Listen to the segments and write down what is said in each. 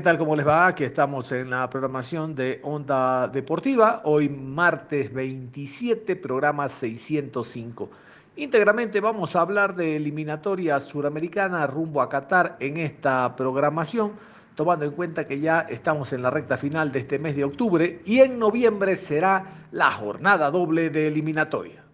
¿qué tal? ¿Cómo les va? Aquí estamos en la programación de Onda Deportiva. Hoy martes 27, programa 605. Íntegramente vamos a hablar de eliminatoria suramericana rumbo a Qatar en esta programación, tomando en cuenta que ya estamos en la recta final de este mes de octubre y en noviembre será la jornada doble de eliminatoria.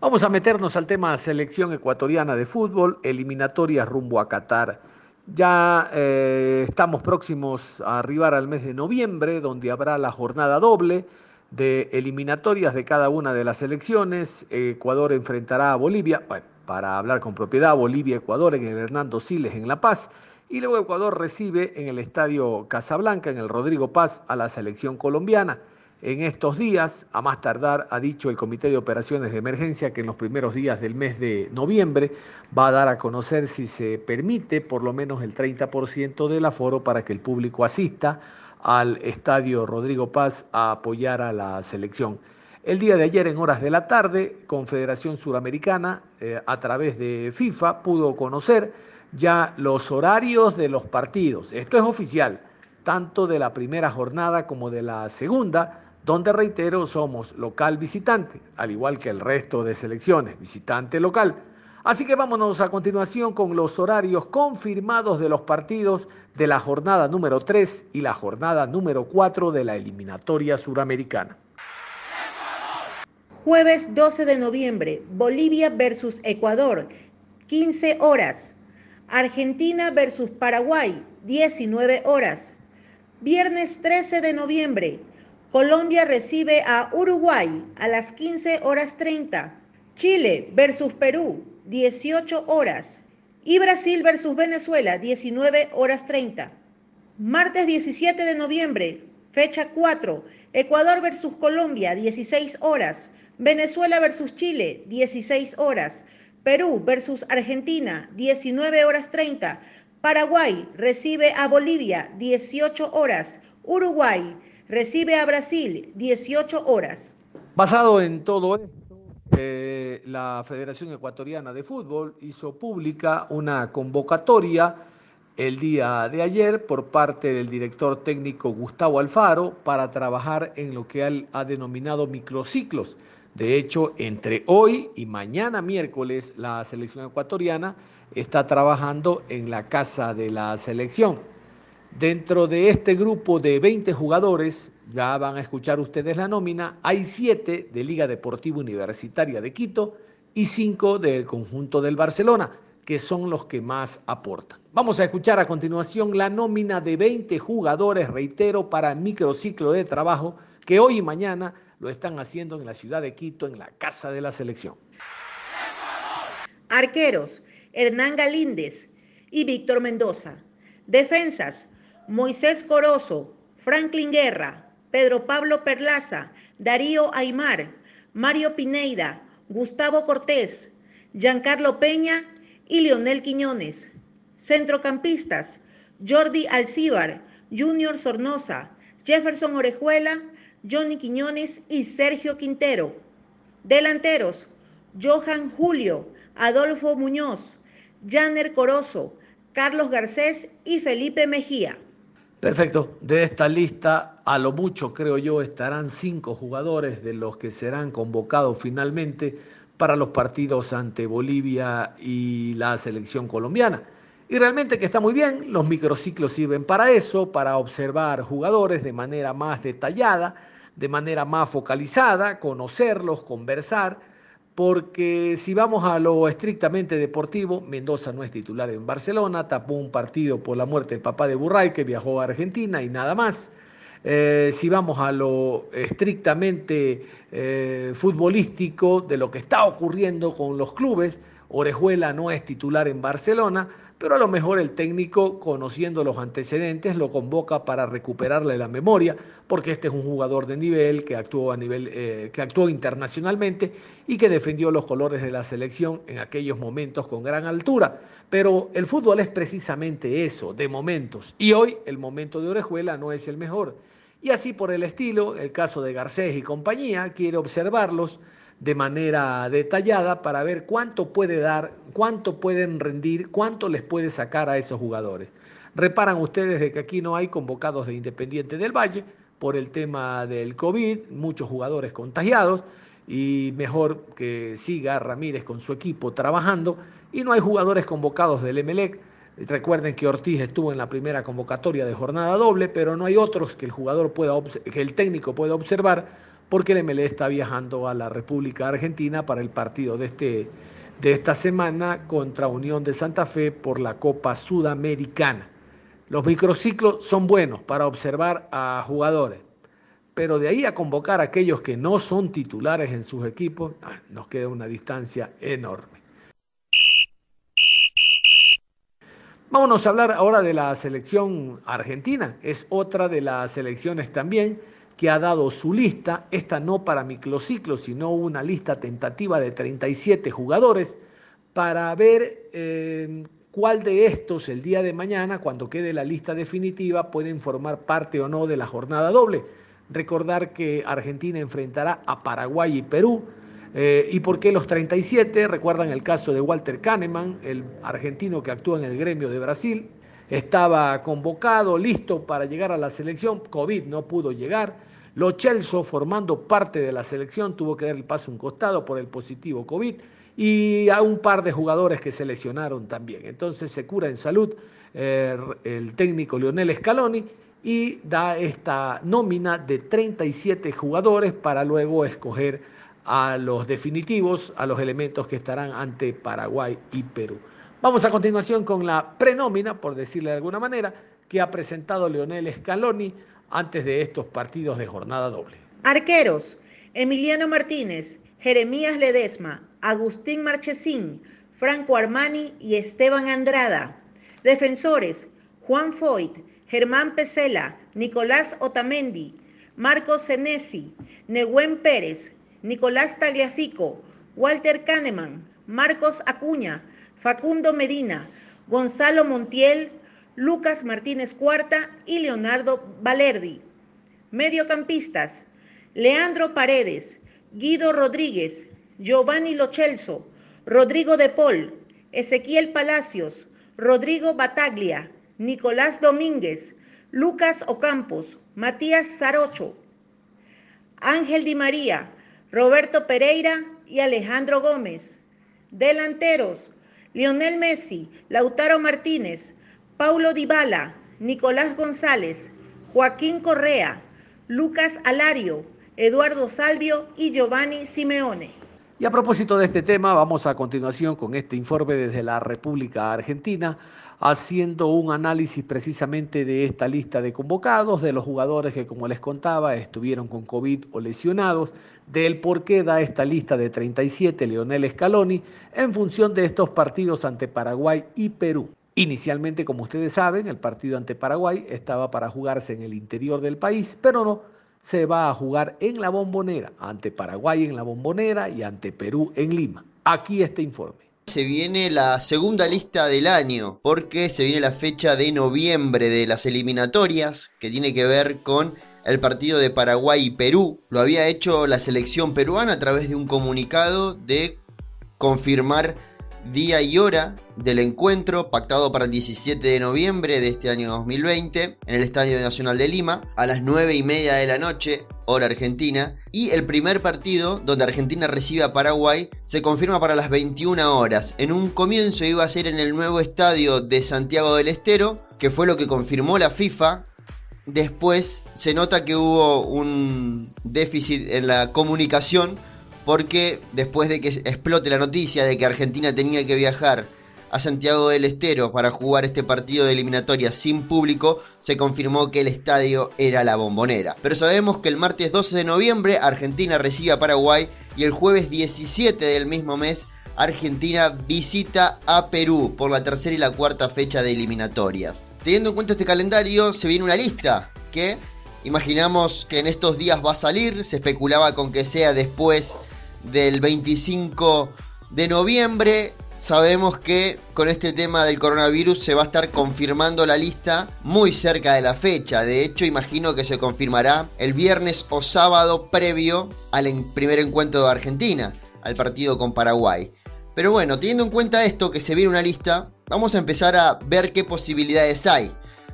Vamos a meternos al tema selección ecuatoriana de fútbol, eliminatoria rumbo a Qatar. Ya eh, estamos próximos a arribar al mes de noviembre, donde habrá la jornada doble de eliminatorias de cada una de las elecciones. Ecuador enfrentará a Bolivia, bueno, para hablar con propiedad, Bolivia-Ecuador en el Hernando Siles en La Paz. Y luego Ecuador recibe en el Estadio Casablanca, en el Rodrigo Paz, a la selección colombiana. En estos días, a más tardar, ha dicho el Comité de Operaciones de Emergencia que en los primeros días del mes de noviembre va a dar a conocer si se permite por lo menos el 30% del aforo para que el público asista al estadio Rodrigo Paz a apoyar a la selección. El día de ayer, en horas de la tarde, Confederación Suramericana, eh, a través de FIFA, pudo conocer ya los horarios de los partidos. Esto es oficial, tanto de la primera jornada como de la segunda, donde reitero, somos local visitante, al igual que el resto de selecciones, visitante local. Así que vámonos a continuación con los horarios confirmados de los partidos de la jornada número 3 y la jornada número 4 de la eliminatoria suramericana. Jueves 12 de noviembre, Bolivia versus Ecuador, 15 horas. Argentina versus Paraguay, 19 horas. Viernes 13 de noviembre, Colombia recibe a Uruguay a las 15 horas 30. Chile versus Perú, 18 horas. Y Brasil versus Venezuela, 19 horas 30. Martes 17 de noviembre, fecha 4. Ecuador versus Colombia, 16 horas. Venezuela versus Chile, 16 horas. Perú versus Argentina, 19 horas 30. Paraguay recibe a Bolivia, 18 horas. Uruguay recibe a Brasil, 18 horas. Basado en todo esto, eh, la Federación Ecuatoriana de Fútbol hizo pública una convocatoria el día de ayer por parte del director técnico Gustavo Alfaro para trabajar en lo que él ha denominado microciclos de hecho, entre hoy y mañana miércoles, la selección ecuatoriana está trabajando en la casa de la selección. Dentro de este grupo de 20 jugadores, ya van a escuchar ustedes la nómina, hay 7 de Liga Deportiva Universitaria de Quito y 5 del conjunto del Barcelona, que son los que más aportan. Vamos a escuchar a continuación la nómina de 20 jugadores, reitero, para el microciclo de trabajo que hoy y mañana lo están haciendo en la ciudad de Quito, en la casa de la selección. Arqueros, Hernán Galíndez y Víctor Mendoza. Defensas, Moisés Corozo, Franklin Guerra, Pedro Pablo Perlaza, Darío Aymar, Mario Pineida, Gustavo Cortés, Giancarlo Peña y Leonel Quiñones. Centrocampistas, Jordi Alcíbar, Junior Sornosa, Jefferson Orejuela, Johnny Quiñones y Sergio Quintero. Delanteros, Johan Julio, Adolfo Muñoz, Janer Corozo, Carlos Garcés y Felipe Mejía. Perfecto. De esta lista, a lo mucho creo yo, estarán cinco jugadores de los que serán convocados finalmente para los partidos ante Bolivia y la selección colombiana. Y realmente que está muy bien, los microciclos sirven para eso, para observar jugadores de manera más detallada, de manera más focalizada, conocerlos, conversar, porque si vamos a lo estrictamente deportivo, Mendoza no es titular en Barcelona, tapó un partido por la muerte del papá de Burray que viajó a Argentina y nada más. Eh, si vamos a lo estrictamente eh, futbolístico de lo que está ocurriendo con los clubes, Orejuela no es titular en Barcelona, pero a lo mejor el técnico, conociendo los antecedentes, lo convoca para recuperarle la memoria, porque este es un jugador de nivel que actuó a nivel, eh, que actuó internacionalmente y que defendió los colores de la selección en aquellos momentos con gran altura. Pero el fútbol es precisamente eso, de momentos. Y hoy el momento de Orejuela no es el mejor. Y así por el estilo, el caso de Garcés y compañía, quiere observarlos de manera detallada para ver cuánto puede dar, cuánto pueden rendir, cuánto les puede sacar a esos jugadores. Reparan ustedes de que aquí no hay convocados de Independiente del Valle por el tema del COVID, muchos jugadores contagiados y mejor que siga Ramírez con su equipo trabajando y no hay jugadores convocados del Emelec. Recuerden que Ortiz estuvo en la primera convocatoria de jornada doble, pero no hay otros que el jugador pueda que el técnico pueda observar porque el está viajando a la República Argentina para el partido de, este, de esta semana contra Unión de Santa Fe por la Copa Sudamericana. Los microciclos son buenos para observar a jugadores, pero de ahí a convocar a aquellos que no son titulares en sus equipos, ah, nos queda una distancia enorme. Vámonos a hablar ahora de la selección argentina. Es otra de las selecciones también que ha dado su lista, esta no para microciclo, sino una lista tentativa de 37 jugadores, para ver eh, cuál de estos el día de mañana, cuando quede la lista definitiva, pueden formar parte o no de la jornada doble. Recordar que Argentina enfrentará a Paraguay y Perú. Eh, ¿Y por qué los 37? Recuerdan el caso de Walter Kahneman, el argentino que actúa en el gremio de Brasil. Estaba convocado, listo para llegar a la selección. COVID no pudo llegar. Lo Chelso, formando parte de la selección, tuvo que dar el paso un costado por el positivo COVID y a un par de jugadores que se lesionaron también. Entonces se cura en salud eh, el técnico Lionel Scaloni y da esta nómina de 37 jugadores para luego escoger a los definitivos, a los elementos que estarán ante Paraguay y Perú. Vamos a continuación con la prenómina, por decirle de alguna manera, que ha presentado Leonel Scaloni antes de estos partidos de jornada doble. Arqueros, Emiliano Martínez, Jeremías Ledesma, Agustín Marchesín, Franco Armani y Esteban Andrada. Defensores, Juan Foyt, Germán Pesela, Nicolás Otamendi, Marcos Senesi, Nehuen Pérez, Nicolás Tagliafico, Walter Kahneman, Marcos Acuña, Facundo Medina, Gonzalo Montiel, Lucas Martínez Cuarta y Leonardo Valerdi. Mediocampistas, Leandro Paredes, Guido Rodríguez, Giovanni Lochelso, Rodrigo De Paul, Ezequiel Palacios, Rodrigo Bataglia, Nicolás Domínguez, Lucas Ocampos, Matías Zarocho, Ángel Di María, Roberto Pereira y Alejandro Gómez. Delanteros, Lionel Messi, Lautaro Martínez, Paulo Dybala, Nicolás González, Joaquín Correa, Lucas Alario, Eduardo Salvio y Giovanni Simeone. Y a propósito de este tema, vamos a continuación con este informe desde la República Argentina, haciendo un análisis precisamente de esta lista de convocados, de los jugadores que, como les contaba, estuvieron con COVID o lesionados, del por qué da esta lista de 37 Leonel Scaloni en función de estos partidos ante Paraguay y Perú. Inicialmente, como ustedes saben, el partido ante Paraguay estaba para jugarse en el interior del país, pero no, se va a jugar en la bombonera, ante Paraguay en la bombonera y ante Perú en Lima. Aquí este informe. Se viene la segunda lista del año, porque se viene la fecha de noviembre de las eliminatorias, que tiene que ver con el partido de Paraguay y Perú. Lo había hecho la selección peruana a través de un comunicado de confirmar día y hora del encuentro pactado para el 17 de noviembre de este año 2020 en el Estadio Nacional de Lima a las 9 y media de la noche, hora argentina. Y el primer partido, donde Argentina recibe a Paraguay, se confirma para las 21 horas. En un comienzo iba a ser en el nuevo estadio de Santiago del Estero, que fue lo que confirmó la FIFA. Después se nota que hubo un déficit en la comunicación porque después de que explote la noticia de que Argentina tenía que viajar a Santiago del Estero para jugar este partido de eliminatoria sin público, se confirmó que el estadio era la bombonera. Pero sabemos que el martes 12 de noviembre Argentina recibe a Paraguay y el jueves 17 del mismo mes Argentina visita a Perú por la tercera y la cuarta fecha de eliminatorias. Teniendo en cuenta este calendario, se viene una lista que imaginamos que en estos días va a salir. Se especulaba con que sea después del 25 de noviembre. Sabemos que con este tema del coronavirus se va a estar confirmando la lista muy cerca de la fecha. De hecho, imagino que se confirmará el viernes o sábado previo al primer encuentro de Argentina, al partido con Paraguay. Pero bueno, teniendo en cuenta esto, que se viene una lista, vamos a empezar a ver qué posibilidades hay.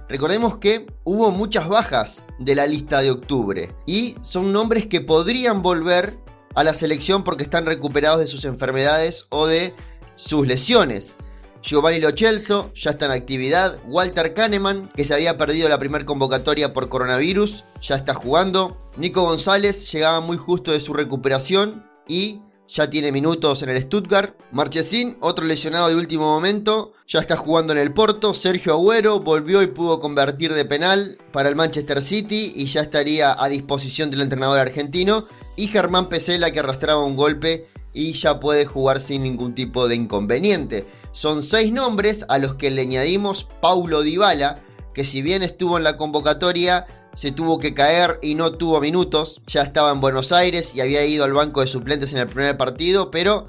Recordemos que hubo muchas bajas de la lista de octubre y son nombres que podrían volver a la selección porque están recuperados de sus enfermedades o de sus lesiones. Giovanni Lochelso ya está en actividad. Walter Kahneman, que se había perdido la primera convocatoria por coronavirus, ya está jugando. Nico González llegaba muy justo de su recuperación y ya tiene minutos en el Stuttgart. Marchesín, otro lesionado de último momento, ya está jugando en el Porto. Sergio Agüero volvió y pudo convertir de penal para el Manchester City y ya estaría a disposición del entrenador argentino. Y Germán Pesela que arrastraba un golpe y ya puede jugar sin ningún tipo de inconveniente. Son seis nombres a los que le añadimos Paulo Dybala, que si bien estuvo en la convocatoria, se tuvo que caer y no tuvo minutos. Ya estaba en Buenos Aires y había ido al banco de suplentes en el primer partido, pero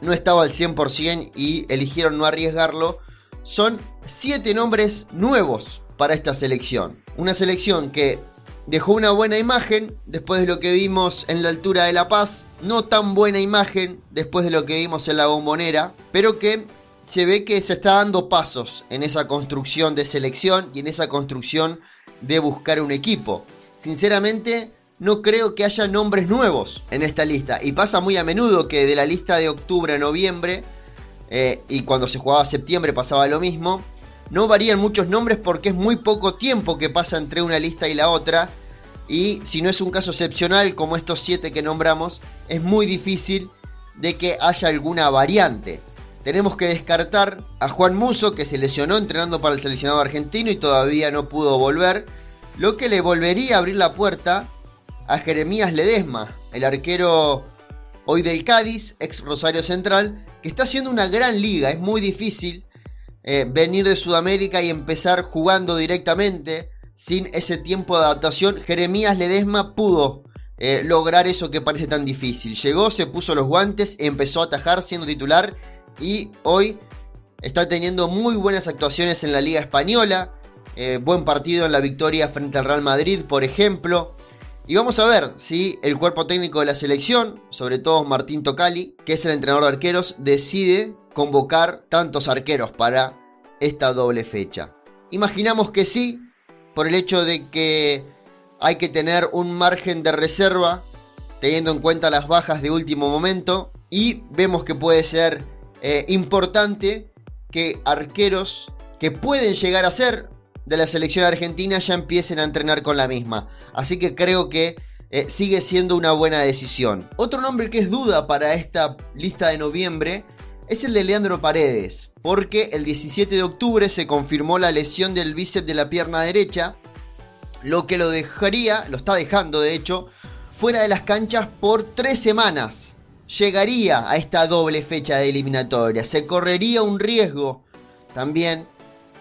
no estaba al 100% y eligieron no arriesgarlo. Son siete nombres nuevos para esta selección. Una selección que dejó una buena imagen después de lo que vimos en la altura de La Paz. No tan buena imagen después de lo que vimos en la bombonera, pero que se ve que se está dando pasos en esa construcción de selección y en esa construcción de buscar un equipo. Sinceramente, no creo que haya nombres nuevos en esta lista. Y pasa muy a menudo que de la lista de octubre a noviembre, eh, y cuando se jugaba septiembre pasaba lo mismo, no varían muchos nombres porque es muy poco tiempo que pasa entre una lista y la otra. Y si no es un caso excepcional como estos siete que nombramos, es muy difícil de que haya alguna variante. Tenemos que descartar a Juan Muso, que se lesionó entrenando para el seleccionado argentino y todavía no pudo volver, lo que le volvería a abrir la puerta a Jeremías Ledesma, el arquero hoy del Cádiz, ex Rosario Central, que está haciendo una gran liga. Es muy difícil eh, venir de Sudamérica y empezar jugando directamente sin ese tiempo de adaptación. Jeremías Ledesma pudo eh, lograr eso que parece tan difícil. Llegó, se puso los guantes, empezó a atajar siendo titular y hoy está teniendo muy buenas actuaciones en la Liga Española. Eh, buen partido en la victoria frente al Real Madrid, por ejemplo. Y vamos a ver si el cuerpo técnico de la selección, sobre todo Martín Tocali, que es el entrenador de arqueros, decide convocar tantos arqueros para esta doble fecha. Imaginamos que sí, por el hecho de que hay que tener un margen de reserva, teniendo en cuenta las bajas de último momento, y vemos que puede ser eh, importante que arqueros que pueden llegar a ser de la selección argentina ya empiecen a entrenar con la misma. Así que creo que eh, sigue siendo una buena decisión. Otro nombre que es duda para esta lista de noviembre es el de Leandro Paredes, porque el 17 de octubre se confirmó la lesión del bíceps de la pierna derecha, lo que lo dejaría, lo está dejando de hecho, fuera de las canchas por tres semanas llegaría a esta doble fecha de eliminatoria. Se correría un riesgo también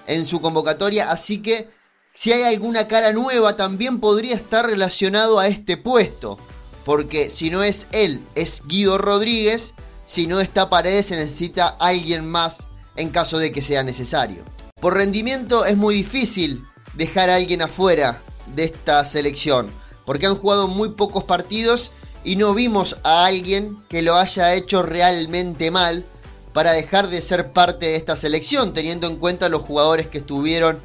en su convocatoria, así que si hay alguna cara nueva también podría estar relacionado a este puesto, porque si no es él, es Guido Rodríguez, si no está Paredes se necesita alguien más en caso de que sea necesario. Por rendimiento es muy difícil dejar a alguien afuera de esta selección, porque han jugado muy pocos partidos y no vimos a alguien que lo haya hecho realmente mal para dejar de ser parte de esta selección, teniendo en cuenta los jugadores que estuvieron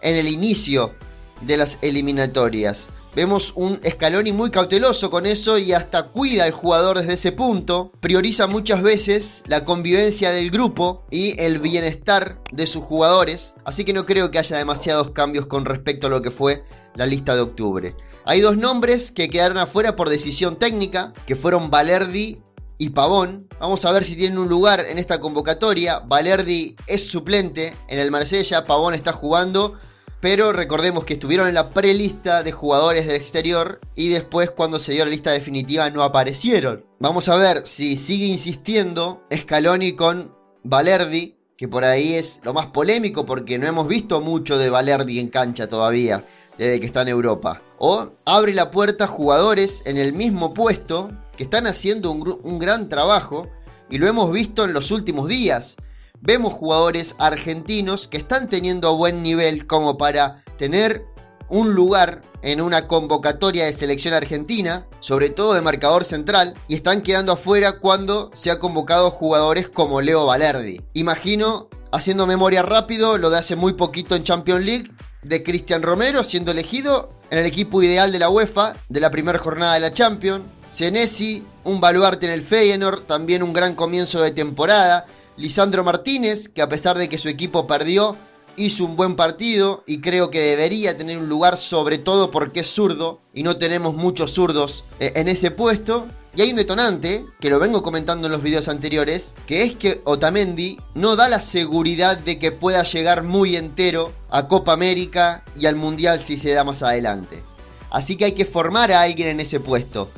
en el inicio de las eliminatorias. Vemos un Scaloni muy cauteloso con eso y hasta cuida al jugador desde ese punto. Prioriza muchas veces la convivencia del grupo y el bienestar de sus jugadores. Así que no creo que haya demasiados cambios con respecto a lo que fue la lista de octubre. Hay dos nombres que quedaron afuera por decisión técnica, que fueron Valerdi y Pavón. Vamos a ver si tienen un lugar en esta convocatoria. Valerdi es suplente en el Marsella, Pavón está jugando. Pero recordemos que estuvieron en la prelista de jugadores del exterior y después cuando se dio la lista definitiva no aparecieron. Vamos a ver si sigue insistiendo Scaloni con Valerdi, que por ahí es lo más polémico porque no hemos visto mucho de Valerdi en cancha todavía desde que está en Europa. O abre la puerta a jugadores en el mismo puesto que están haciendo un, un gran trabajo y lo hemos visto en los últimos días vemos jugadores argentinos que están teniendo buen nivel como para tener un lugar en una convocatoria de selección argentina, sobre todo de marcador central, y están quedando afuera cuando se ha convocado jugadores como Leo Valerdi. Imagino, haciendo memoria rápido, lo de hace muy poquito en Champions League, de Cristian Romero siendo elegido en el equipo ideal de la UEFA de la primera jornada de la Champions. Senesi, un baluarte en el Feyenoord, también un gran comienzo de temporada. Lisandro Martínez, que a pesar de que su equipo perdió, hizo un buen partido y creo que debería tener un lugar sobre todo porque es zurdo y no tenemos muchos zurdos eh, en ese puesto. Y hay un detonante, que lo vengo comentando en los videos anteriores, que es que Otamendi no da la seguridad de que pueda llegar muy entero a Copa América y al Mundial si se da más adelante. Así que hay que formar a alguien en ese puesto.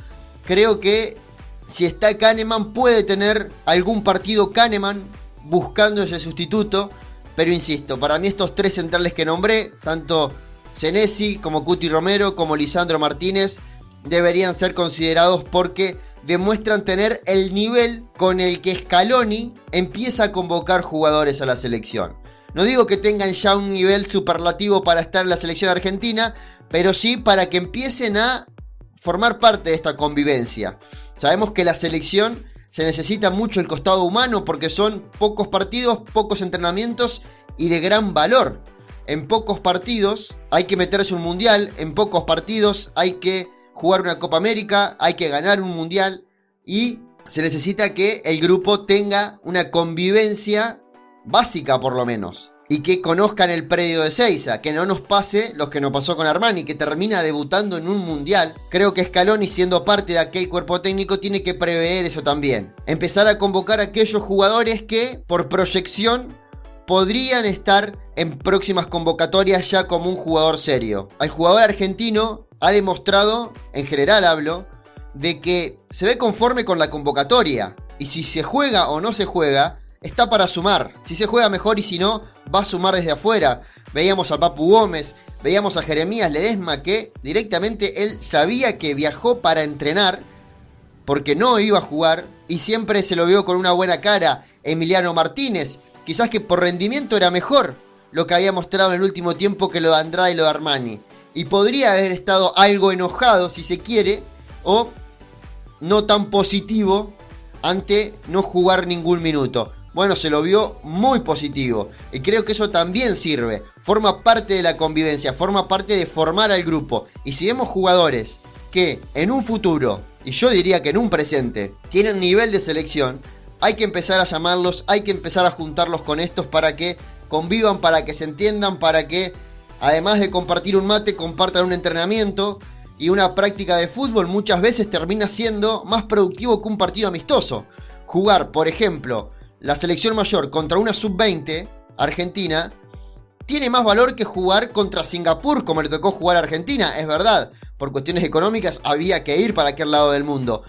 Creo que si está Kahneman, puede tener algún partido Kahneman buscando ese sustituto. Pero insisto, para mí estos tres centrales que nombré, tanto Senesi como Cuti Romero como Lisandro Martínez, deberían ser considerados porque demuestran tener el nivel con el que Scaloni empieza a convocar jugadores a la selección. No digo que tengan ya un nivel superlativo para estar en la selección argentina, pero sí para que empiecen a formar parte de esta convivencia. Sabemos que la selección se necesita mucho el costado humano porque son pocos partidos, pocos entrenamientos y de gran valor. En pocos partidos hay que meterse un mundial, en pocos partidos hay que jugar una Copa América, hay que ganar un mundial y se necesita que el grupo tenga una convivencia básica por lo menos y que conozcan el predio de Seiza, que no nos pase lo que nos pasó con Armani, que termina debutando en un mundial. Creo que Scaloni, siendo parte de aquel cuerpo técnico, tiene que prever eso también. Empezar a convocar a aquellos jugadores que, por proyección, podrían estar en próximas convocatorias ya como un jugador serio. Al jugador argentino ha demostrado, en general hablo, de que se ve conforme con la convocatoria. Y si se juega o no se juega, está para sumar. Si se juega mejor y si no, va a sumar desde afuera. Veíamos a Papu Gómez, veíamos a Jeremías Ledesma que directamente él sabía que viajó para entrenar porque no iba a jugar y siempre se lo vio con una buena cara. Emiliano Martínez, quizás que por rendimiento era mejor lo que había mostrado en el último tiempo que lo de Andrade y lo de Armani. Y podría haber estado algo enojado si se quiere o no tan positivo ante no jugar ningún minuto bueno, se lo vio muy positivo. Y creo que eso también sirve. Forma parte de la convivencia, forma parte de formar al grupo. Y si vemos jugadores que en un futuro, y yo diría que en un presente, tienen nivel de selección, hay que empezar a llamarlos, hay que empezar a juntarlos con estos para que convivan, para que se entiendan, para que además de compartir un mate, compartan un entrenamiento y una práctica de fútbol muchas veces termina siendo más productivo que un partido amistoso. Jugar, por ejemplo, la selección mayor contra una sub-20 argentina tiene más valor que jugar contra Singapur como le tocó jugar a Argentina, es verdad. Por cuestiones económicas había que ir para aquel lado del mundo.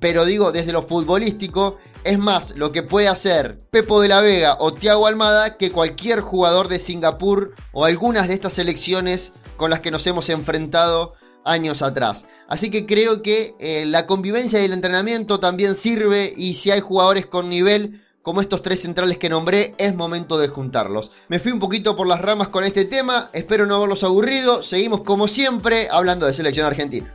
Pero digo, desde lo futbolístico, es más lo que puede hacer Pepo de la Vega o Thiago Almada que cualquier jugador de Singapur o algunas de estas selecciones con las que nos hemos enfrentado años atrás. Así que creo que eh, la convivencia y el entrenamiento también sirve y si hay jugadores con nivel como estos tres centrales que nombré, es momento de juntarlos. Me fui un poquito por las ramas con este tema, espero no haberlos aburrido, seguimos como siempre hablando de selección argentina.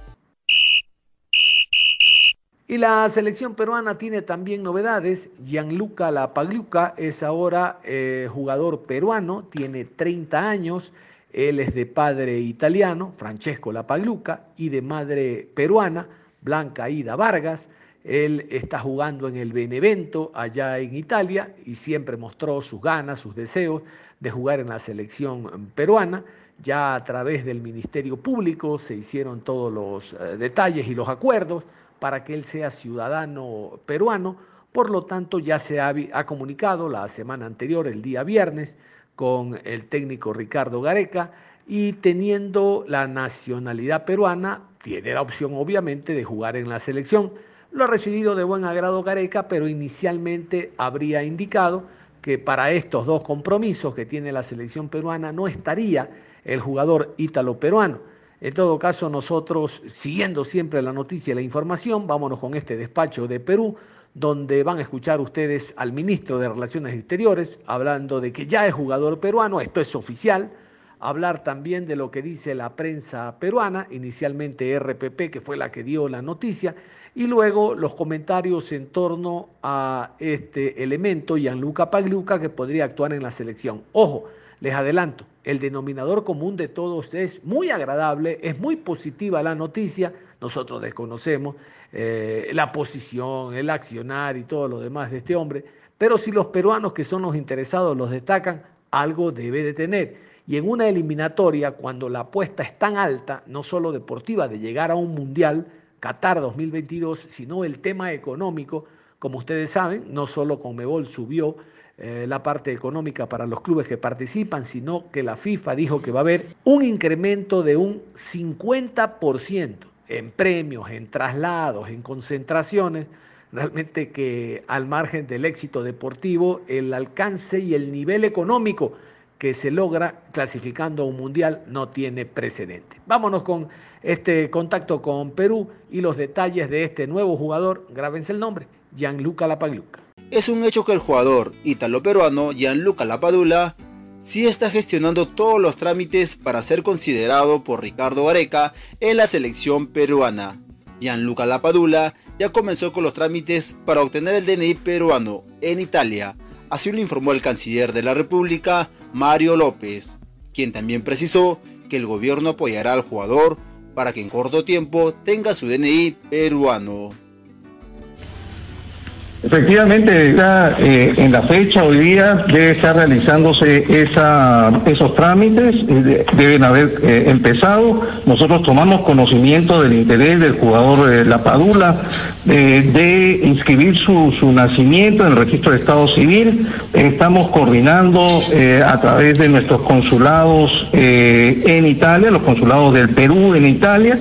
Y la selección peruana tiene también novedades. Gianluca Lapagliuca es ahora eh, jugador peruano, tiene 30 años. Él es de padre italiano, Francesco Lapagliuca, y de madre peruana, Blanca Ida Vargas. Él está jugando en el Benevento, allá en Italia, y siempre mostró sus ganas, sus deseos de jugar en la selección peruana. Ya a través del Ministerio Público se hicieron todos los eh, detalles y los acuerdos para que él sea ciudadano peruano. Por lo tanto, ya se ha comunicado la semana anterior, el día viernes, con el técnico Ricardo Gareca y teniendo la nacionalidad peruana, tiene la opción obviamente de jugar en la selección. Lo ha recibido de buen agrado Gareca, pero inicialmente habría indicado que para estos dos compromisos que tiene la selección peruana no estaría el jugador ítalo-peruano. En todo caso, nosotros, siguiendo siempre la noticia y la información, vámonos con este despacho de Perú, donde van a escuchar ustedes al ministro de Relaciones Exteriores hablando de que ya es jugador peruano, esto es oficial, hablar también de lo que dice la prensa peruana, inicialmente RPP, que fue la que dio la noticia, y luego los comentarios en torno a este elemento, Gianluca Pagluca, que podría actuar en la selección. Ojo, les adelanto, el denominador común de todos es muy agradable, es muy positiva la noticia, nosotros desconocemos eh, la posición, el accionar y todo lo demás de este hombre, pero si los peruanos que son los interesados los destacan, algo debe de tener. Y en una eliminatoria, cuando la apuesta es tan alta, no solo deportiva, de llegar a un mundial, Qatar 2022, sino el tema económico, como ustedes saben, no solo Conmebol subió eh, la parte económica para los clubes que participan, sino que la FIFA dijo que va a haber un incremento de un 50% en premios, en traslados, en concentraciones, realmente que al margen del éxito deportivo, el alcance y el nivel económico que se logra clasificando a un mundial no tiene precedente. Vámonos con este contacto con Perú y los detalles de este nuevo jugador, grábense el nombre, Gianluca Lapagluca. Es un hecho que el jugador ítalo-peruano Gianluca Lapadula sí está gestionando todos los trámites para ser considerado por Ricardo Gareca en la selección peruana. Gianluca Lapadula ya comenzó con los trámites para obtener el DNI peruano en Italia, así lo informó el canciller de la República, Mario López, quien también precisó que el gobierno apoyará al jugador para que en corto tiempo tenga su DNI peruano. Efectivamente, ya, eh, en la fecha hoy día debe estar realizándose esa, esos trámites, eh, deben haber eh, empezado. Nosotros tomamos conocimiento del interés del jugador La Padula de inscribir su, su, nacimiento en el registro de Estado Civil. Estamos coordinando a través de nuestros consulados en Italia, los consulados del Perú en Italia,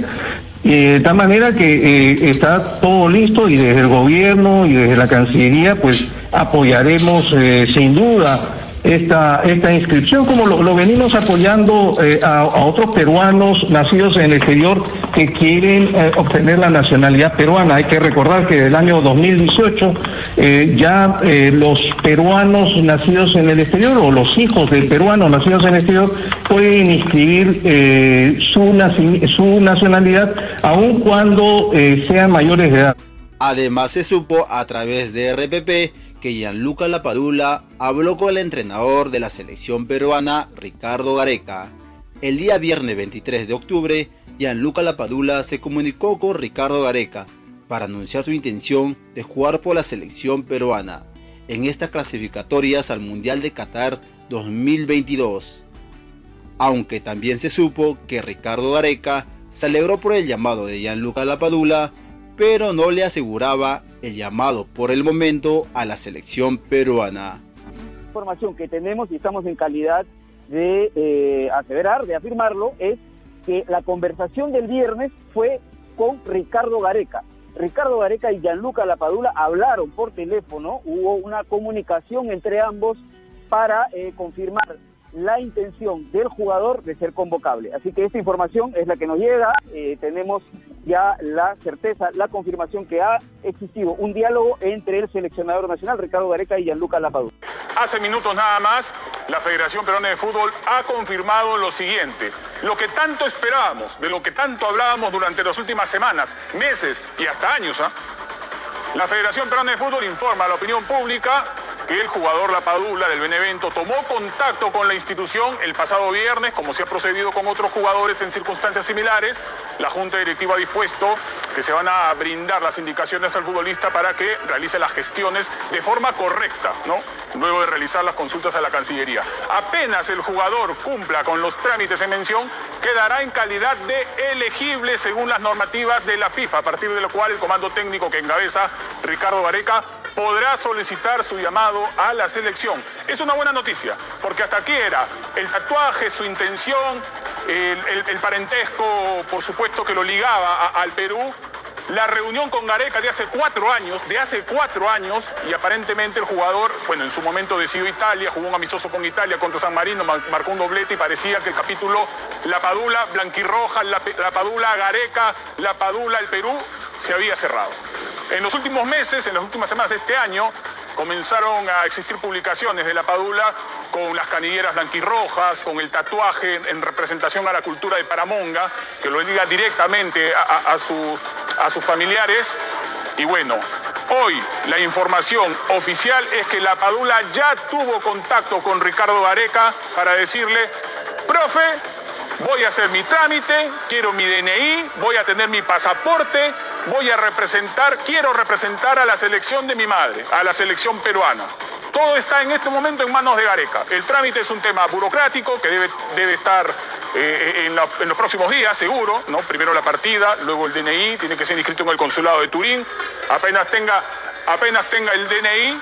de tal manera que eh, está todo listo y desde el gobierno y desde la Cancillería pues apoyaremos eh, sin duda esta, esta inscripción, como lo, venimos apoyando eh, a, otros peruanos nacidos en el exterior que quieren eh, obtener la nacionalidad peruana. Hay que recordar que desde el año 2018 eh, ya los peruanos nacidos en el exterior o los hijos de peruanos nacidos en el exterior pueden inscribir su, su nacionalidad aun cuando sean mayores de edad. Además se supo a través de RPP que Gianluca Lapadula habló con el entrenador de la selección peruana, Ricardo Gareca. El día viernes 23 de octubre, Gianluca Lapadula se comunicó con Ricardo Gareca para anunciar su intención de jugar por la selección peruana en estas clasificatorias al Mundial de Qatar 2022. Aunque también se supo que Ricardo Gareca se alegró por el llamado de Gianluca Lapadula, pero no le aseguraba el llamado por el momento a la selección peruana. Información que tenemos y estamos en calidad de eh, aseverar, de afirmarlo, es que la conversación del viernes fue con Ricardo Gareca. Ricardo Gareca y Gianluca Lapadula hablaron por teléfono, hubo una comunicación entre ambos para eh, confirmar la intención del jugador de ser convocable. Así que esta información es la que nos llega, eh, tenemos ya la certeza, la confirmación que ha existido un diálogo entre el seleccionador nacional Ricardo Gareca y Gianluca Lapadú. Hace minutos nada más, la Federación Peruana de Fútbol ha confirmado lo siguiente, lo que tanto esperábamos, de lo que tanto hablábamos durante las últimas semanas, meses y hasta años. ¿ah? La Federación Peruana de Fútbol informa a la opinión pública que el jugador La Padula del Benevento tomó contacto con la institución el pasado viernes, como se ha procedido con otros jugadores en circunstancias similares. La Junta Directiva ha dispuesto que se van a brindar las indicaciones al futbolista para que realice las gestiones de forma correcta, ¿no? Luego de realizar las consultas a la Cancillería. Apenas el jugador cumpla con los trámites en mención, quedará en calidad de elegible según las normativas de la FIFA, a partir de lo cual el comando técnico que encabeza Ricardo Vareca podrá solicitar su llamado a la selección. Es una buena noticia, porque hasta aquí era el tatuaje, su intención, el, parentesco, por supuesto, que lo ligaba al Perú, la reunión con Gareca de hace cuatro años, de hace cuatro años, y aparentemente el jugador, bueno, en su momento decidió Italia, jugó un amistoso con Italia contra San Marino, marcó un doblete y parecía que el capítulo La Padula, Blanquirroja, la, la Padula, Gareca, La Padula, el Perú, se había cerrado. En los últimos meses, en las últimas semanas de este año, comenzaron a existir publicaciones de la Padula con las canilleras blanquirrojas, con el tatuaje en representación a la cultura de Paramonga, que lo diga directamente a, sus familiares. Y bueno, hoy la información oficial es que la Padula ya tuvo contacto con Ricardo Gareca para decirle, profe, voy a hacer mi trámite, quiero mi DNI, voy a tener mi pasaporte, voy a representar, quiero representar a la selección de mi madre, a la selección peruana. Todo está en este momento en manos de Gareca. El trámite es un tema burocrático que debe, debe estar eh, en, los próximos días, seguro. ¿no? Primero la partida, luego el DNI, tiene que ser inscrito en el consulado de Turín. Apenas tenga, apenas tenga el DNI,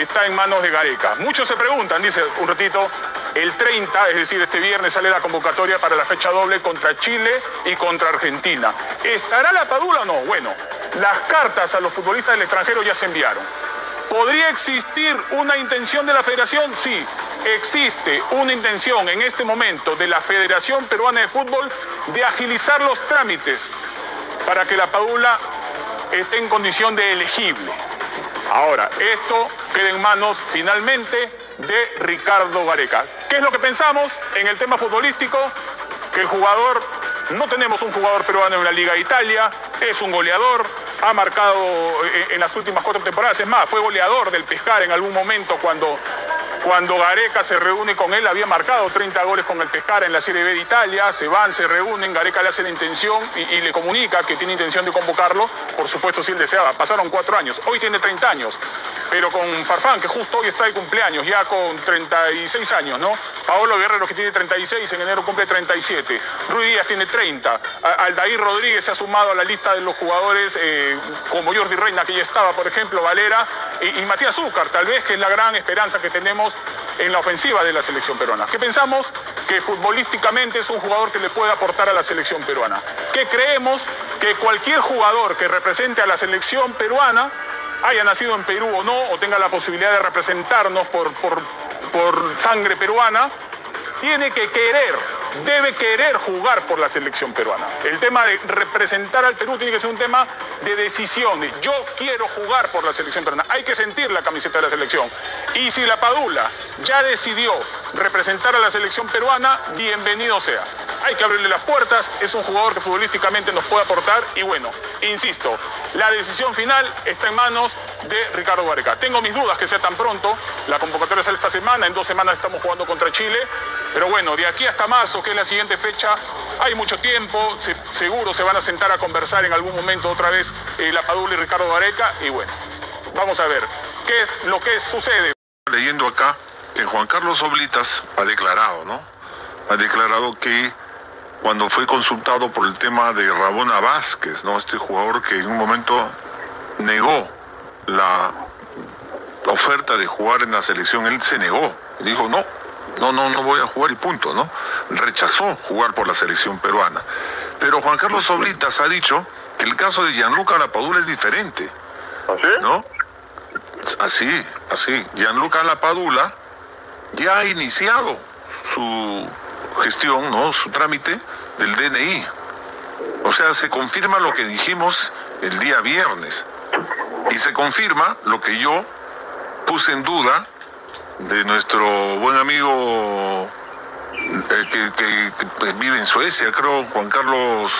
está en manos de Gareca. Muchos se preguntan, dice un ratito, el 30, es decir, este viernes sale la convocatoria para la fecha doble contra Chile y contra Argentina. ¿Estará la Padula o no? Bueno, las cartas a los futbolistas del extranjero ya se enviaron. ¿Podría existir una intención de la federación? Sí, existe una intención en este momento de la Federación Peruana de Fútbol de agilizar los trámites para que la Padula esté en condición de elegible. Ahora, esto queda en manos finalmente de Ricardo Gareca. ¿Qué es lo que pensamos en el tema futbolístico? Que el jugador, no tenemos un jugador peruano en la Liga de Italia, es un goleador, ha marcado eh, en las últimas cuatro temporadas, es más, fue goleador del Pescar en algún momento cuando cuando Gareca se reúne con él, había marcado 30 goles con el Pescara en la Serie B de Italia, se van, se reúnen, Gareca le hace la intención y, le comunica que tiene intención de convocarlo, por supuesto si él deseaba, pasaron cuatro años, hoy tiene 30 años, pero con Farfán, que justo hoy está de cumpleaños, ya con 36 años, ¿no? Paolo Guerrero, que tiene 36, en enero cumple 37, Ruiz Díaz tiene 30, Aldair Rodríguez se ha sumado a la lista de los jugadores eh, como Jordi Reina, que ya estaba, por ejemplo, Valera, y, y Matías Zúcar, tal vez que es la gran esperanza que tenemos en la ofensiva de la selección peruana. ¿Qué pensamos? Que futbolísticamente es un jugador que le puede aportar a la selección peruana. ¿Qué creemos? Que cualquier jugador que represente a la selección peruana, haya nacido en Perú o no, o tenga la posibilidad de representarnos por, por, por sangre peruana, tiene que querer debe querer jugar por la selección peruana. El tema de representar al Perú tiene que ser un tema de decisión. Yo quiero jugar por la selección peruana. Hay que sentir la camiseta de la selección. Y si la Padula ya decidió representar a la selección peruana, bienvenido sea. Hay que abrirle las puertas, es un jugador que futbolísticamente nos puede aportar y bueno, insisto, la decisión final está en manos de Ricardo Gareca. Tengo mis dudas que sea tan pronto, la convocatoria sale esta semana, en dos semanas estamos jugando contra Chile, pero bueno, de aquí hasta marzo, que es la siguiente fecha, hay mucho tiempo, seguro se van a sentar a conversar en algún momento otra vez eh, La Padula y Ricardo Gareca, y bueno, vamos a ver qué es lo que sucede. Leyendo acá que Juan Carlos Oblitas ha declarado, ¿no? Ha declarado que cuando fue consultado por el tema de Rabona Vázquez, ¿no? Este jugador que en un momento negó la oferta de jugar en la selección, él se negó. Dijo, no, no, no, no voy a jugar y punto, ¿no? Rechazó jugar por la selección peruana. Pero Juan Carlos Oblitas ha dicho que el caso de Gianluca Lapadula es diferente. ¿Así? ¿No? Así, así. Gianluca Lapadula ya ha iniciado su gestión, ¿no? Su trámite del DNI. O sea, se confirma lo que dijimos el día viernes. Y se confirma lo que yo puse en duda de nuestro buen amigo eh, que, vive en Suecia, creo, Juan Carlos,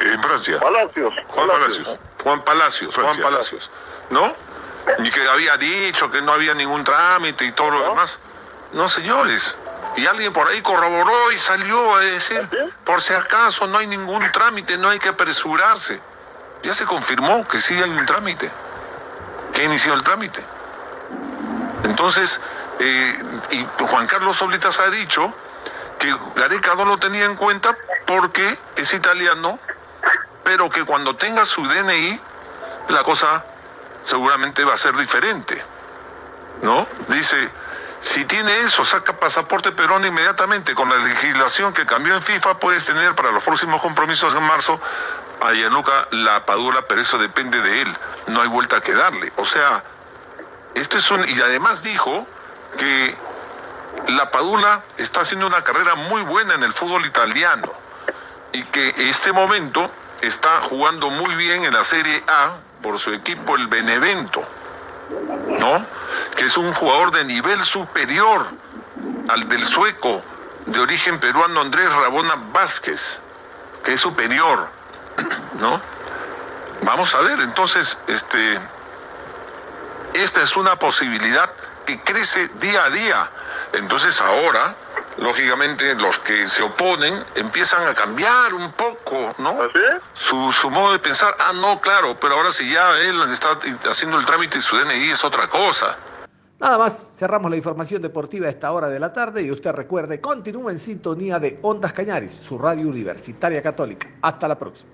en Francia. Palacios. Juan Palacios. Juan Palacios, Juan Palacios. ¿No? Y que había dicho que no había ningún trámite y todo lo demás. No, señores. Y alguien por ahí corroboró y salió a decir, por si acaso no hay ningún trámite, no hay que apresurarse. Ya se confirmó que sí hay un trámite, que inició el trámite. Entonces, eh, y Juan Carlos Oblitas ha dicho que Gareca no lo tenía en cuenta porque es italiano, pero que cuando tenga su DNI, la cosa seguramente va a ser diferente. ¿no? Dice, si tiene eso, saca pasaporte peruano inmediatamente. Con la legislación que cambió en FIFA, puedes tener para los próximos compromisos en marzo a Gianluca la Padula, pero eso depende de él. No hay vuelta que darle. O sea, esto es un. Y además dijo que la Padula está haciendo una carrera muy buena en el fútbol italiano y que en este momento está jugando muy bien en la Serie A por su equipo, el Benevento. ¿no? Que es un jugador de nivel superior al del sueco de origen peruano Andrés Rabona Vázquez, que es superior, ¿no? Vamos a ver, entonces, este, esta es una posibilidad que crece día a día. Entonces ahora lógicamente los que se oponen empiezan a cambiar un poco, ¿no? Su, su modo de pensar, ah, no, claro, pero ahora si ya él está haciendo el trámite de su DNI es otra cosa. Nada más, cerramos la información deportiva a esta hora de la tarde y usted recuerde, continúa en sintonía de Ondas Cañaris, su radio universitaria católica. Hasta la próxima.